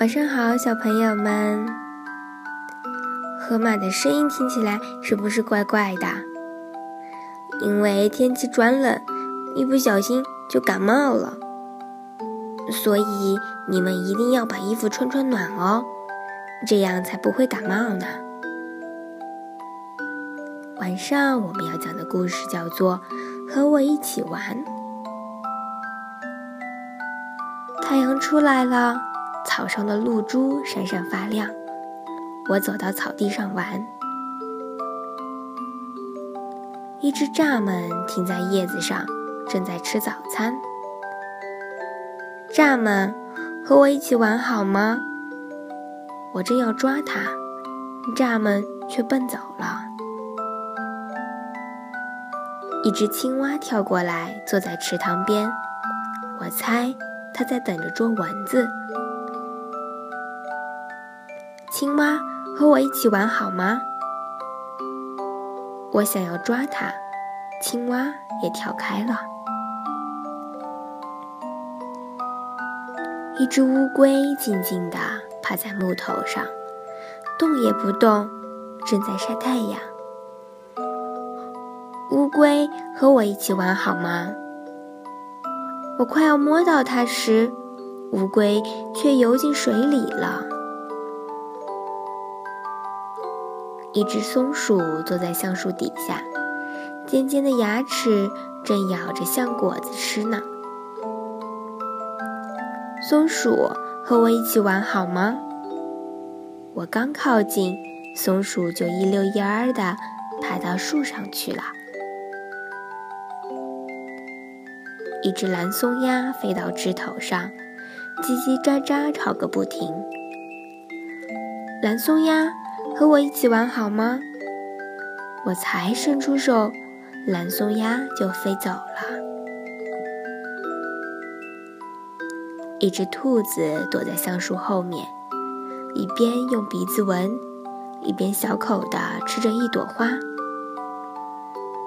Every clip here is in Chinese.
晚上好，小朋友们。河马的声音听起来是不是怪怪的？因为天气转冷，一不小心就感冒了。所以你们一定要把衣服穿穿暖哦，这样才不会感冒呢。晚上我们要讲的故事叫做《和我一起玩》。太阳出来了。草上的露珠闪闪发亮，我走到草地上玩。一只蚱蜢停在叶子上，正在吃早餐。蚱蜢，和我一起玩好吗？我正要抓它，蚱蜢却奔走了。一只青蛙跳过来，坐在池塘边。我猜它在等着捉蚊子。青蛙，和我一起玩好吗？我想要抓它，青蛙也跳开了。一只乌龟静静地趴在木头上，动也不动，正在晒太阳。乌龟，和我一起玩好吗？我快要摸到它时，乌龟却游进水里了。一只松鼠坐在橡树底下，尖尖的牙齿正咬着橡果子吃呢。松鼠，和我一起玩好吗？我刚靠近，松鼠就一溜烟儿的爬到树上去了。一只蓝松鸦飞到枝头上，叽叽喳喳吵个不停。蓝松鸦。和我一起玩好吗？我才伸出手，蓝松鸦就飞走了。一只兔子躲在橡树后面，一边用鼻子闻，一边小口地吃着一朵花。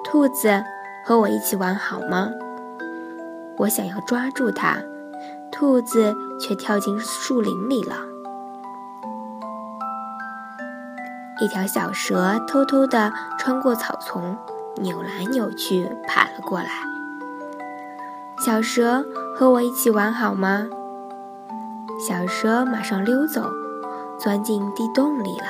兔子，和我一起玩好吗？我想要抓住它，兔子却跳进树林里了。一条小蛇偷偷地穿过草丛，扭来扭去爬了过来。小蛇，和我一起玩好吗？小蛇马上溜走，钻进地洞里了。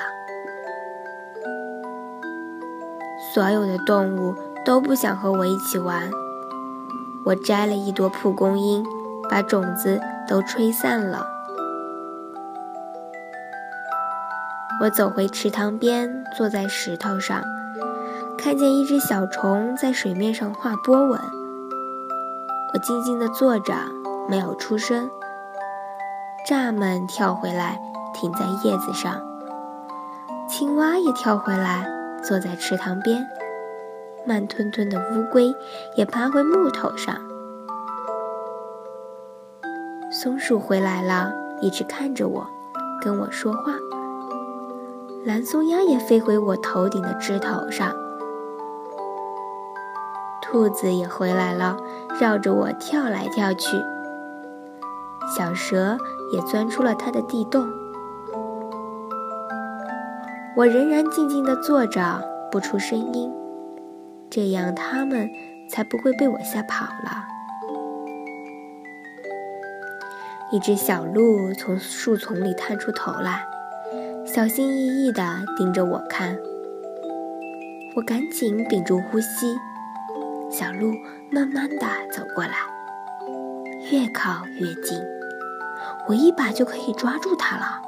所有的动物都不想和我一起玩。我摘了一朵蒲公英，把种子都吹散了。我走回池塘边，坐在石头上，看见一只小虫在水面上画波纹。我静静地坐着，没有出声。蚱蜢跳回来，停在叶子上；青蛙也跳回来，坐在池塘边；慢吞吞的乌龟也爬回木头上。松鼠回来了，一直看着我，跟我说话。蓝松鸦也飞回我头顶的枝头上，兔子也回来了，绕着我跳来跳去。小蛇也钻出了它的地洞。我仍然静静地坐着，不出声音，这样它们才不会被我吓跑了。一只小鹿从树丛里探出头来。小心翼翼地盯着我看，我赶紧屏住呼吸。小鹿慢慢地走过来，越靠越近，我一把就可以抓住它了。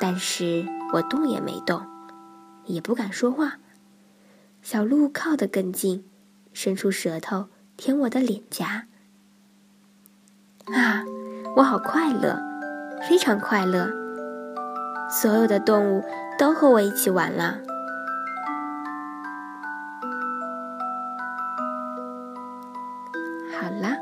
但是我动也没动，也不敢说话。小鹿靠得更近，伸出舌头舔我的脸颊。啊，我好快乐，非常快乐。所有的动物都和我一起玩啦好啦。